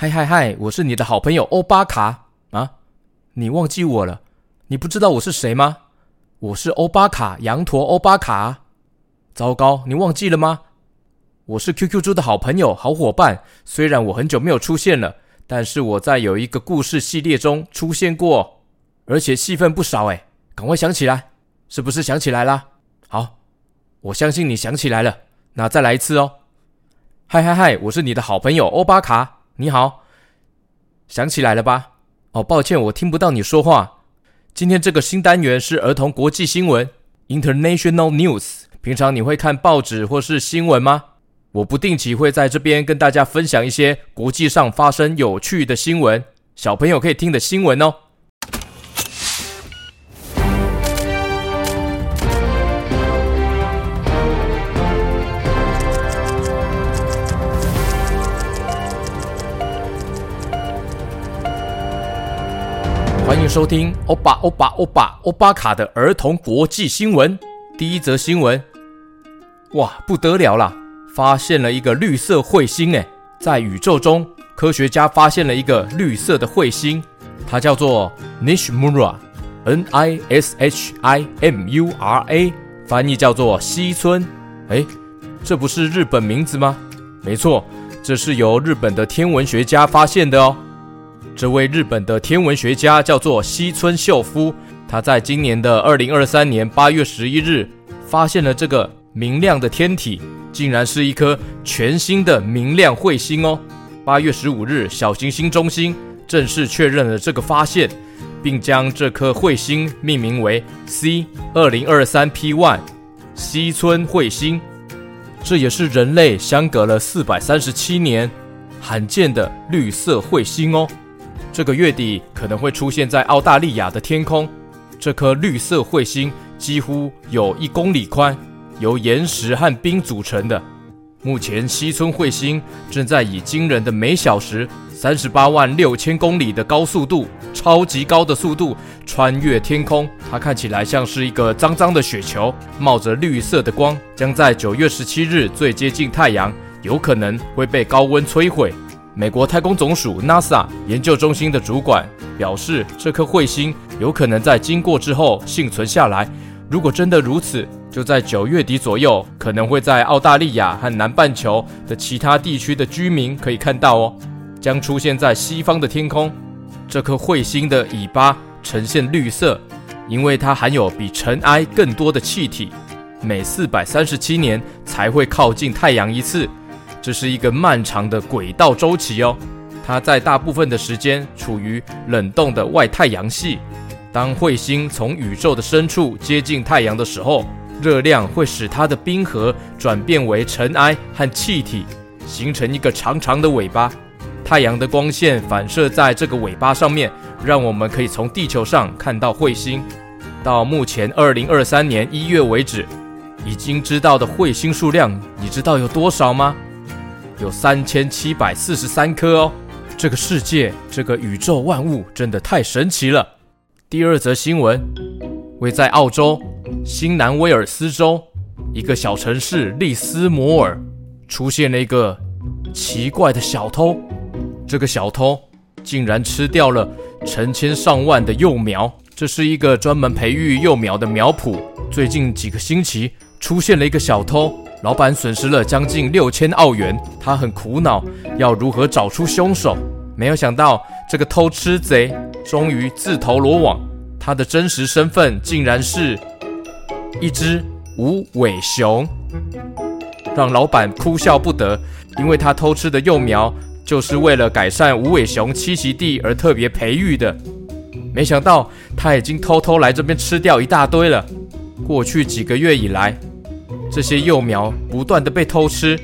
嗨嗨嗨！我是你的好朋友欧巴卡啊！你忘记我了？你不知道我是谁吗？我是欧巴卡，羊驼欧巴卡。糟糕，你忘记了吗？我是 QQ 猪的好朋友、好伙伴。虽然我很久没有出现了，但是我在有一个故事系列中出现过，而且戏份不少哎！赶快想起来，是不是想起来啦？好，我相信你想起来了。那再来一次哦！嗨嗨嗨！我是你的好朋友欧巴卡。你好，想起来了吧？哦，抱歉，我听不到你说话。今天这个新单元是儿童国际新闻 （International News）。平常你会看报纸或是新闻吗？我不定期会在这边跟大家分享一些国际上发生有趣的新闻，小朋友可以听的新闻哦。欢迎收听欧巴欧巴欧巴欧巴卡的儿童国际新闻。第一则新闻，哇，不得了啦！发现了一个绿色彗星诶，在宇宙中，科学家发现了一个绿色的彗星，它叫做 Nishimura，N-I-S-H-I-M-U-R-A，翻译叫做西村。诶，这不是日本名字吗？没错，这是由日本的天文学家发现的哦。这位日本的天文学家叫做西村秀夫，他在今年的二零二三年八月十一日发现了这个明亮的天体，竟然是一颗全新的明亮彗星哦。八月十五日，小行星中心正式确认了这个发现，并将这颗彗星命名为 C 二零二三 P One 西村彗星。这也是人类相隔了四百三十七年罕见的绿色彗星哦。这个月底可能会出现在澳大利亚的天空。这颗绿色彗星几乎有一公里宽，由岩石和冰组成的。目前，西村彗星正在以惊人的每小时三十八万六千公里的高速度，超级高的速度穿越天空。它看起来像是一个脏脏的雪球，冒着绿色的光，将在九月十七日最接近太阳，有可能会被高温摧毁。美国太空总署 NASA 研究中心的主管表示，这颗彗星有可能在经过之后幸存下来。如果真的如此，就在九月底左右，可能会在澳大利亚和南半球的其他地区的居民可以看到哦，将出现在西方的天空。这颗彗星的尾巴呈现绿色，因为它含有比尘埃更多的气体，每四百三十七年才会靠近太阳一次。这是一个漫长的轨道周期哦，它在大部分的时间处于冷冻的外太阳系。当彗星从宇宙的深处接近太阳的时候，热量会使它的冰核转变为尘埃和气体，形成一个长长的尾巴。太阳的光线反射在这个尾巴上面，让我们可以从地球上看到彗星。到目前二零二三年一月为止，已经知道的彗星数量，你知道有多少吗？有三千七百四十三颗哦！这个世界，这个宇宙万物真的太神奇了。第二则新闻，位在澳洲新南威尔斯州一个小城市利斯摩尔，出现了一个奇怪的小偷。这个小偷竟然吃掉了成千上万的幼苗。这是一个专门培育幼苗的苗圃。最近几个星期出现了一个小偷。老板损失了将近六千澳元，他很苦恼，要如何找出凶手？没有想到，这个偷吃贼终于自投罗网，他的真实身份竟然是一只无尾熊，让老板哭笑不得，因为他偷吃的幼苗就是为了改善无尾熊栖息地而特别培育的，没想到他已经偷偷来这边吃掉一大堆了。过去几个月以来，这些幼苗不断的被偷吃，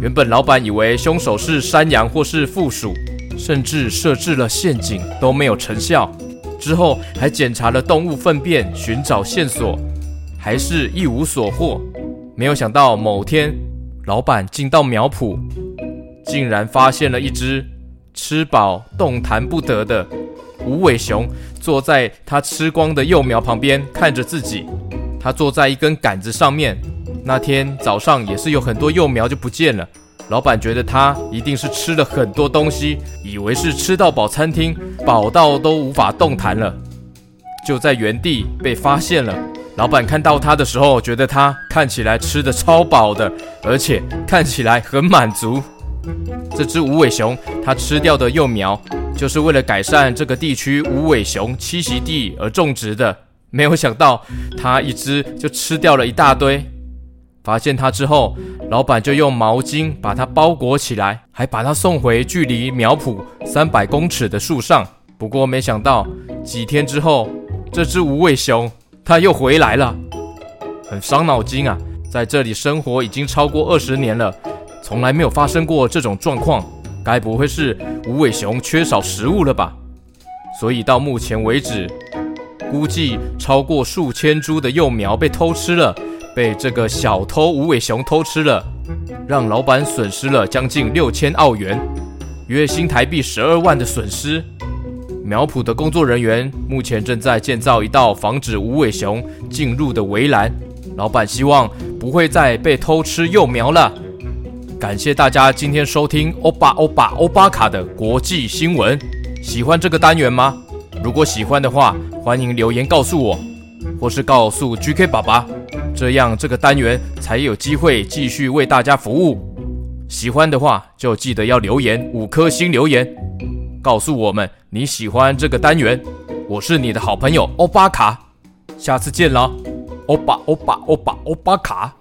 原本老板以为凶手是山羊或是负鼠，甚至设置了陷阱都没有成效。之后还检查了动物粪便寻找线索，还是一无所获。没有想到某天，老板进到苗圃，竟然发现了一只吃饱动弹不得的无尾熊，坐在他吃光的幼苗旁边看着自己。他坐在一根杆子上面。那天早上也是有很多幼苗就不见了，老板觉得他一定是吃了很多东西，以为是吃到饱餐厅，饱到都无法动弹了，就在原地被发现了。老板看到他的时候，觉得他看起来吃得超饱的，而且看起来很满足。这只无尾熊，它吃掉的幼苗，就是为了改善这个地区无尾熊栖息地而种植的。没有想到，它一只就吃掉了一大堆。发现它之后，老板就用毛巾把它包裹起来，还把它送回距离苗圃三百公尺的树上。不过没想到，几天之后，这只无尾熊它又回来了，很伤脑筋啊！在这里生活已经超过二十年了，从来没有发生过这种状况，该不会是无尾熊缺少食物了吧？所以到目前为止，估计超过数千株的幼苗被偷吃了。被这个小偷无尾熊偷吃了，让老板损失了将近六千澳元，约新台币十二万的损失。苗圃的工作人员目前正在建造一道防止无尾熊进入的围栏。老板希望不会再被偷吃幼苗了。感谢大家今天收听欧巴欧巴欧巴卡的国际新闻。喜欢这个单元吗？如果喜欢的话，欢迎留言告诉我，或是告诉 GK 爸爸。这样，这个单元才有机会继续为大家服务。喜欢的话，就记得要留言五颗星留言，告诉我们你喜欢这个单元。我是你的好朋友欧巴卡，下次见了，欧巴欧巴欧巴欧巴卡。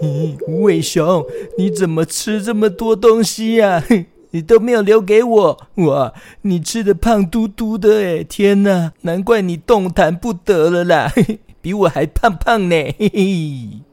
咦，无尾熊，你怎么吃这么多东西呀？你都没有留给我，哇！你吃的胖嘟嘟的，哎，天哪，难怪你动弹不得了啦，比我还胖胖呢，嘿嘿。